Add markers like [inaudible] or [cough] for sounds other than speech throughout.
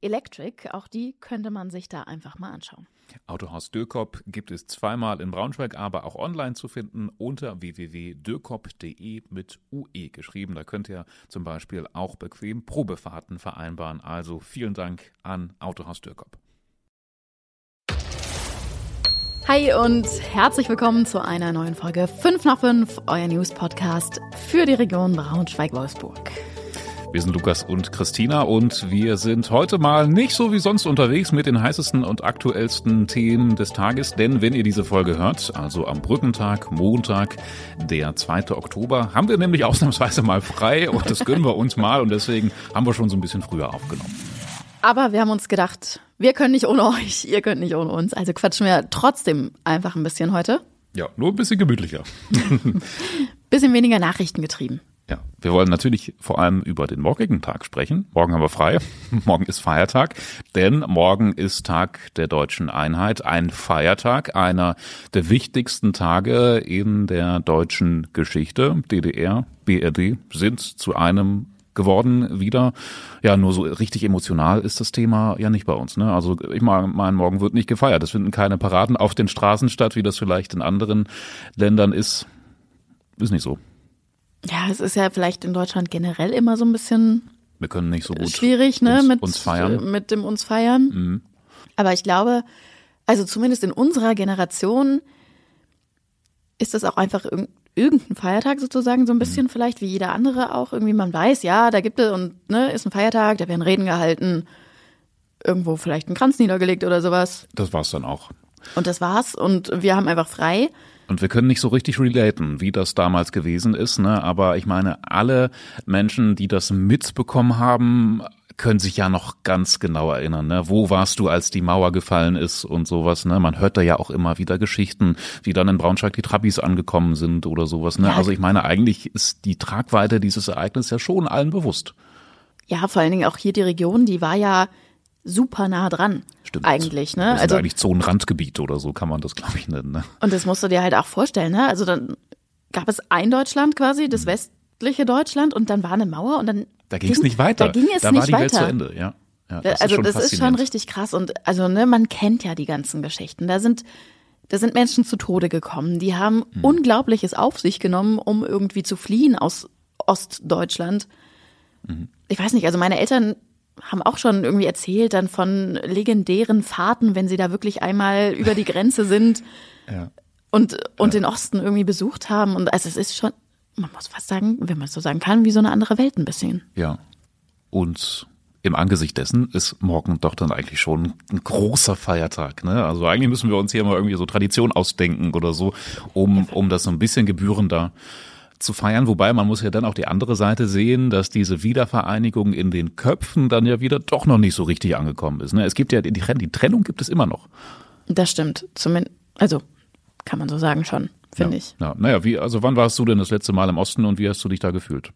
Electric. Auch die könnte man sich da einfach mal anschauen. Autohaus Dürkop gibt es zweimal in Braunschweig, aber auch online zu finden unter www.dürkop.de mit UE geschrieben. Da könnt ihr zum Beispiel auch bequem Probefahrten vereinbaren. Also vielen Dank an Autohaus Dürkop. Hi und herzlich willkommen zu einer neuen Folge 5 nach 5, euer News-Podcast für die Region Braunschweig-Wolfsburg. Wir sind Lukas und Christina und wir sind heute mal nicht so wie sonst unterwegs mit den heißesten und aktuellsten Themen des Tages, denn wenn ihr diese Folge hört, also am Brückentag, Montag, der 2. Oktober, haben wir nämlich [laughs] ausnahmsweise mal frei und das gönnen wir uns mal und deswegen haben wir schon so ein bisschen früher aufgenommen. Aber wir haben uns gedacht, wir können nicht ohne euch, ihr könnt nicht ohne uns, also quatschen wir trotzdem einfach ein bisschen heute. Ja, nur ein bisschen gemütlicher. [laughs] bisschen weniger Nachrichten getrieben. Ja, wir wollen natürlich vor allem über den morgigen Tag sprechen. Morgen haben wir frei. [laughs] morgen ist Feiertag, denn morgen ist Tag der deutschen Einheit, ein Feiertag, einer der wichtigsten Tage in der deutschen Geschichte. DDR, BRD sind zu einem geworden wieder. Ja, nur so richtig emotional ist das Thema ja nicht bei uns. Ne? Also ich meine, morgen wird nicht gefeiert. Es finden keine Paraden auf den Straßen statt, wie das vielleicht in anderen Ländern ist. Ist nicht so. Ja, es ist ja vielleicht in Deutschland generell immer so ein bisschen wir können nicht so gut schwierig, ne, uns, mit uns feiern. mit dem uns feiern. Mhm. Aber ich glaube, also zumindest in unserer Generation ist das auch einfach irgendein Feiertag sozusagen so ein bisschen mhm. vielleicht wie jeder andere auch irgendwie man weiß, ja, da gibt es und ne, ist ein Feiertag, da werden Reden gehalten, irgendwo vielleicht ein Kranz niedergelegt oder sowas. Das war's dann auch. Und das war's und wir haben einfach frei. Und wir können nicht so richtig relaten, wie das damals gewesen ist, ne? Aber ich meine, alle Menschen, die das mitbekommen haben, können sich ja noch ganz genau erinnern, ne? Wo warst du, als die Mauer gefallen ist und sowas, ne? Man hört da ja auch immer wieder Geschichten, wie dann in Braunschweig die Trabis angekommen sind oder sowas, ne? Ja. Also ich meine, eigentlich ist die Tragweite dieses Ereignisses ja schon allen bewusst. Ja, vor allen Dingen auch hier die Region, die war ja super nah dran. Stimmt. Eigentlich, ne? Das also eigentlich Zonenrandgebiet oder so kann man das, glaube ich, nennen. Ne? Und das musst du dir halt auch vorstellen, ne? Also dann gab es ein Deutschland quasi, das mhm. westliche Deutschland, und dann war eine Mauer und dann. Da ging es nicht weiter. Da ging es da nicht war die weiter. Welt zu Ende, ja. ja das also ist das ist schon richtig krass. Und also, ne, man kennt ja die ganzen Geschichten. Da sind da sind Menschen zu Tode gekommen. Die haben mhm. Unglaubliches auf sich genommen, um irgendwie zu fliehen aus Ostdeutschland. Mhm. Ich weiß nicht, also meine Eltern haben auch schon irgendwie erzählt dann von legendären Fahrten, wenn sie da wirklich einmal über die Grenze sind [laughs] ja. und, und ja. den Osten irgendwie besucht haben. Und also es ist schon, man muss fast sagen, wenn man es so sagen kann, wie so eine andere Welt ein bisschen. Ja. Und im Angesicht dessen ist morgen doch dann eigentlich schon ein großer Feiertag. Ne? Also eigentlich müssen wir uns hier mal irgendwie so Tradition ausdenken oder so, um, um das so ein bisschen gebührender zu feiern, wobei man muss ja dann auch die andere Seite sehen, dass diese Wiedervereinigung in den Köpfen dann ja wieder doch noch nicht so richtig angekommen ist. Ne? Es gibt ja die, die Trennung gibt es immer noch. Das stimmt, zumindest, also kann man so sagen schon, finde ja, ich. Ja, naja, wie, also wann warst du denn das letzte Mal im Osten und wie hast du dich da gefühlt?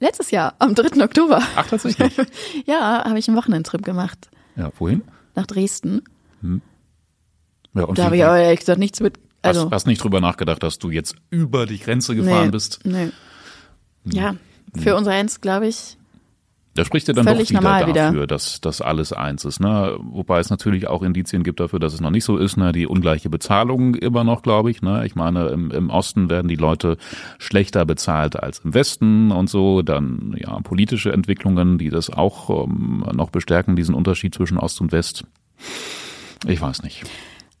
Letztes Jahr, am 3. Oktober. Ach, tatsächlich? [laughs] ja, habe ich einen Wochenendtrip gemacht. Ja, wohin? Nach Dresden. Hm. Ja, da habe ich aber ehrlich gesagt nichts mit also, hast, hast nicht drüber nachgedacht, dass du jetzt über die Grenze gefahren nee, bist? Nee. Ja, für hm. unser eins, glaube ich. Da spricht ja dann doch wieder dafür, wieder. dass das alles eins ist. Ne? Wobei es natürlich auch Indizien gibt dafür, dass es noch nicht so ist. Ne? Die ungleiche Bezahlung immer noch, glaube ich. Ne? Ich meine, im, im Osten werden die Leute schlechter bezahlt als im Westen und so. Dann ja politische Entwicklungen, die das auch ähm, noch bestärken, diesen Unterschied zwischen Ost und West. Ich weiß nicht.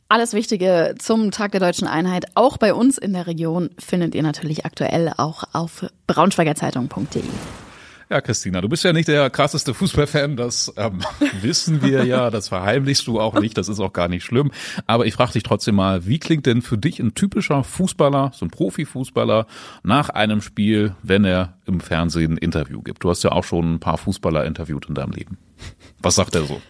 Alles Wichtige zum Tag der deutschen Einheit, auch bei uns in der Region, findet ihr natürlich aktuell auch auf braunschweigerzeitung.de. Ja, Christina, du bist ja nicht der krasseste Fußballfan, das ähm, [laughs] wissen wir ja, das verheimlichst du auch nicht, das ist auch gar nicht schlimm. Aber ich frage dich trotzdem mal, wie klingt denn für dich ein typischer Fußballer, so ein Profifußballer, nach einem Spiel, wenn er im Fernsehen ein Interview gibt? Du hast ja auch schon ein paar Fußballer interviewt in deinem Leben. Was sagt er so?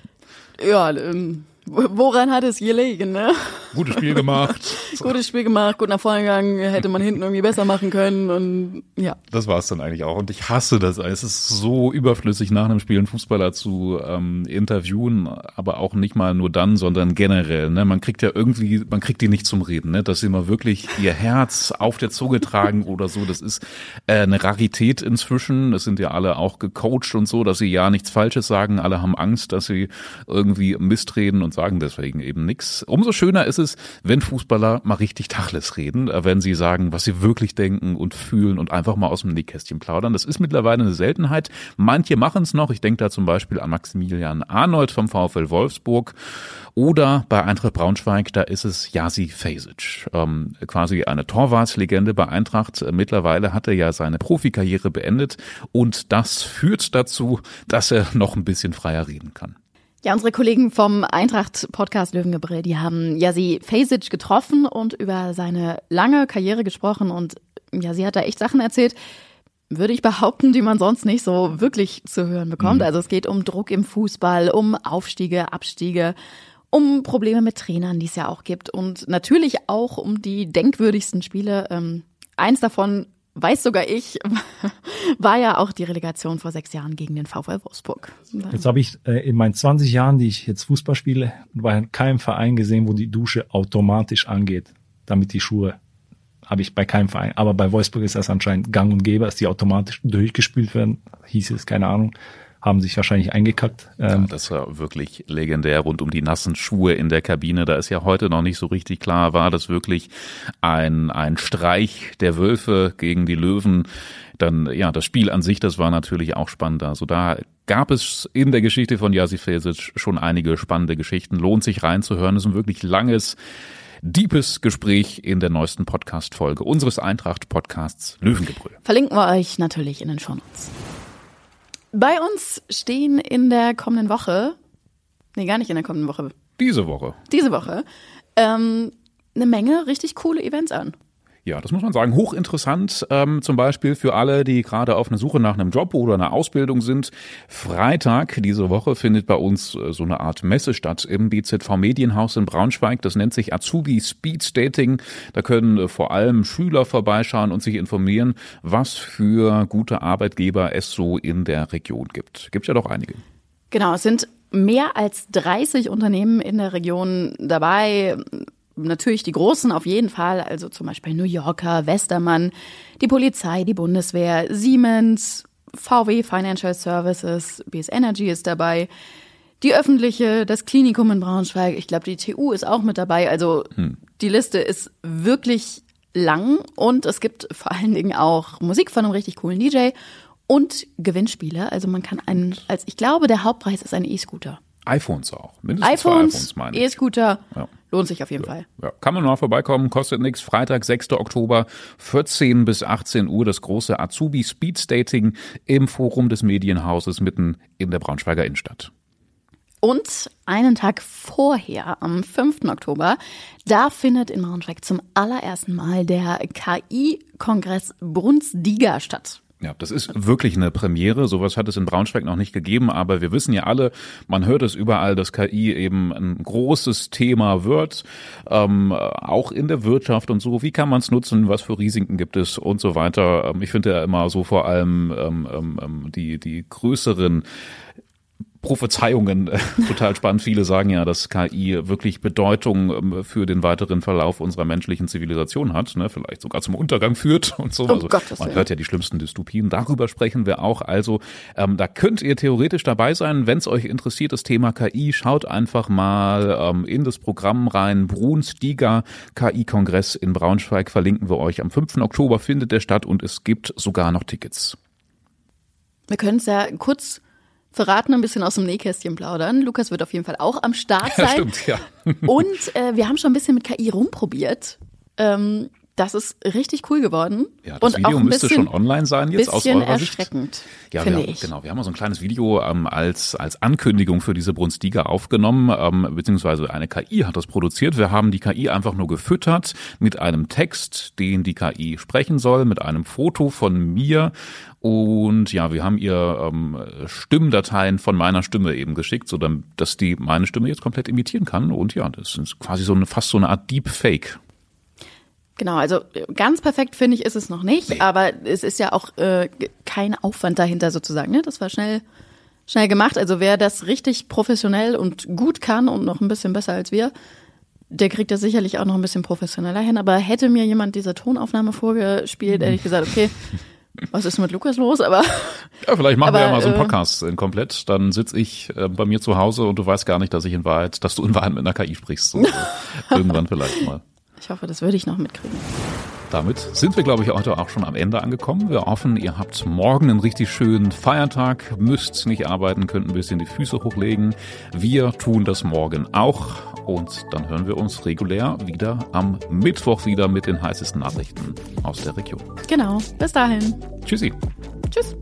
Ja, ähm, Woran hat es gelegen, ne? Gutes Spiel gemacht. [laughs] Gutes Spiel gemacht, gut nach vorne gegangen, hätte man hinten irgendwie besser machen können und ja. Das war es dann eigentlich auch. Und ich hasse das. Es ist so überflüssig, nach einem Spiel einen Fußballer zu ähm, interviewen, aber auch nicht mal nur dann, sondern generell. Ne? Man kriegt ja irgendwie, man kriegt die nicht zum Reden, ne? dass sie mal wirklich ihr Herz auf der Zunge tragen oder so. Das ist äh, eine Rarität inzwischen. Das sind ja alle auch gecoacht und so, dass sie ja nichts Falsches sagen. Alle haben Angst, dass sie irgendwie mistreden und sagen deswegen eben nichts. Umso schöner ist es, wenn Fußballer mal richtig Tachles reden, äh, wenn sie sagen, was sie wirklich denken und fühlen und einfach mal aus dem Nähkästchen plaudern. Das ist mittlerweile eine Seltenheit. Manche machen es noch. Ich denke da zum Beispiel an Maximilian Arnold vom VfL Wolfsburg. Oder bei Eintracht Braunschweig, da ist es Jasi Fesic, ähm, quasi eine Torwartslegende bei Eintracht. Mittlerweile hat er ja seine Profikarriere beendet und das führt dazu, dass er noch ein bisschen freier reden kann. Ja, unsere Kollegen vom Eintracht-Podcast Löwengebrüll, die haben Jasi Fasic getroffen und über seine lange Karriere gesprochen und ja, sie hat da echt Sachen erzählt, würde ich behaupten, die man sonst nicht so wirklich zu hören bekommt. Mhm. Also es geht um Druck im Fußball, um Aufstiege, Abstiege, um Probleme mit Trainern, die es ja auch gibt und natürlich auch um die denkwürdigsten Spiele. Ähm, eins davon weiß sogar ich, [laughs] war ja auch die Relegation vor sechs Jahren gegen den VfL Wolfsburg. Jetzt habe ich äh, in meinen 20 Jahren, die ich jetzt Fußball spiele, bei keinem Verein gesehen, wo die Dusche automatisch angeht, damit die Schuhe habe ich bei keinem Verein. Aber bei Wolfsburg ist das anscheinend gang und gäbe, dass die automatisch durchgespült werden. Hieß es, keine Ahnung haben sich wahrscheinlich eingekackt. Ähm, ja, das war wirklich legendär rund um die nassen Schuhe in der Kabine. Da ist ja heute noch nicht so richtig klar, war das wirklich ein, ein Streich der Wölfe gegen die Löwen. Dann, ja, das Spiel an sich, das war natürlich auch spannend. Also da gab es in der Geschichte von Jasi Fesic schon einige spannende Geschichten. Lohnt sich reinzuhören. Das ist ein wirklich langes, deepes Gespräch in der neuesten Podcast-Folge unseres Eintracht-Podcasts Löwengebrüll. Verlinken wir euch natürlich in den Show Notes. Bei uns stehen in der kommenden Woche, nee, gar nicht in der kommenden Woche. Diese Woche. Diese Woche. Ähm, eine Menge richtig coole Events an. Ja, das muss man sagen. Hochinteressant, ähm, zum Beispiel für alle, die gerade auf einer Suche nach einem Job oder einer Ausbildung sind. Freitag diese Woche findet bei uns äh, so eine Art Messe statt im BZV Medienhaus in Braunschweig. Das nennt sich Azubi Speed Dating. Da können äh, vor allem Schüler vorbeischauen und sich informieren, was für gute Arbeitgeber es so in der Region gibt. Gibt ja doch einige. Genau, es sind mehr als 30 Unternehmen in der Region dabei natürlich die Großen auf jeden Fall, also zum Beispiel New Yorker, Westermann, die Polizei, die Bundeswehr, Siemens, VW Financial Services, BS Energy ist dabei, die öffentliche, das Klinikum in Braunschweig, ich glaube, die TU ist auch mit dabei. Also hm. die Liste ist wirklich lang und es gibt vor allen Dingen auch Musik von einem richtig coolen DJ und Gewinnspiele. Also man kann einen, als ich glaube, der Hauptpreis ist ein E-Scooter iPhones auch. Mindestens iPhones, E-Scooter. Ja. Lohnt sich auf jeden ja. Fall. Ja. Kann man mal vorbeikommen, kostet nichts. Freitag, 6. Oktober, 14 bis 18 Uhr, das große Azubi Speed Stating im Forum des Medienhauses mitten in der Braunschweiger Innenstadt. Und einen Tag vorher, am 5. Oktober, da findet in Braunschweig zum allerersten Mal der KI-Kongress Brunsdiga statt. Ja, das ist wirklich eine Premiere. Sowas hat es in Braunschweig noch nicht gegeben, aber wir wissen ja alle, man hört es überall, dass KI eben ein großes Thema wird, ähm, auch in der Wirtschaft und so. Wie kann man es nutzen? Was für Risiken gibt es und so weiter? Ähm, ich finde ja immer so vor allem ähm, ähm, ähm die die größeren Prophezeiungen äh, [laughs] total spannend. Viele sagen ja, dass KI wirklich Bedeutung ähm, für den weiteren Verlauf unserer menschlichen Zivilisation hat, ne? vielleicht sogar zum Untergang führt und so. Oh also, Gott, man hört ja die schlimmsten Dystopien. Darüber sprechen wir auch. Also ähm, da könnt ihr theoretisch dabei sein, wenn es euch interessiert, das Thema KI. Schaut einfach mal ähm, in das Programm rein. Bruns Diga KI-Kongress in Braunschweig verlinken wir euch. Am 5. Oktober findet der statt und es gibt sogar noch Tickets. Wir können es ja kurz verraten, ein bisschen aus dem Nähkästchen plaudern. Lukas wird auf jeden Fall auch am Start sein. Ja, stimmt, ja. Und äh, wir haben schon ein bisschen mit KI rumprobiert. Ähm, das ist richtig cool geworden. Ja, das und Video auch ein müsste bisschen, schon online sein jetzt aus eurer Sicht. erschreckend, Ja, finde wir, ich. genau. Wir haben mal so ein kleines Video ähm, als, als Ankündigung für diese Brunstiga aufgenommen, ähm, beziehungsweise eine KI hat das produziert. Wir haben die KI einfach nur gefüttert mit einem Text, den die KI sprechen soll, mit einem Foto von mir. Und ja, wir haben ihr ähm, Stimmdateien von meiner Stimme eben geschickt, so dass die meine Stimme jetzt komplett imitieren kann. Und ja, das ist quasi so eine fast so eine Art Deepfake. Genau, also ganz perfekt finde ich ist es noch nicht, aber es ist ja auch äh, kein Aufwand dahinter sozusagen. Ne? Das war schnell, schnell gemacht. Also wer das richtig professionell und gut kann und noch ein bisschen besser als wir, der kriegt das sicherlich auch noch ein bisschen professioneller hin. Aber hätte mir jemand diese Tonaufnahme vorgespielt, hätte ich gesagt, okay, [laughs] was ist mit Lukas los? Aber Ja, vielleicht machen wir Aber, ja mal so einen äh, Podcast äh, komplett. Dann sitze ich äh, bei mir zu Hause und du weißt gar nicht, dass ich in Wahrheit, dass du in Wahrheit mit einer KI sprichst. So, [laughs] irgendwann vielleicht mal. Ich hoffe, das würde ich noch mitkriegen. Damit sind wir, glaube ich, heute auch schon am Ende angekommen. Wir hoffen, ihr habt morgen einen richtig schönen Feiertag, müsst nicht arbeiten, könnt ein bisschen die Füße hochlegen. Wir tun das morgen auch und dann hören wir uns regulär wieder am Mittwoch wieder mit den heißesten Nachrichten aus der Region. Genau, bis dahin. Tschüssi. Tschüss.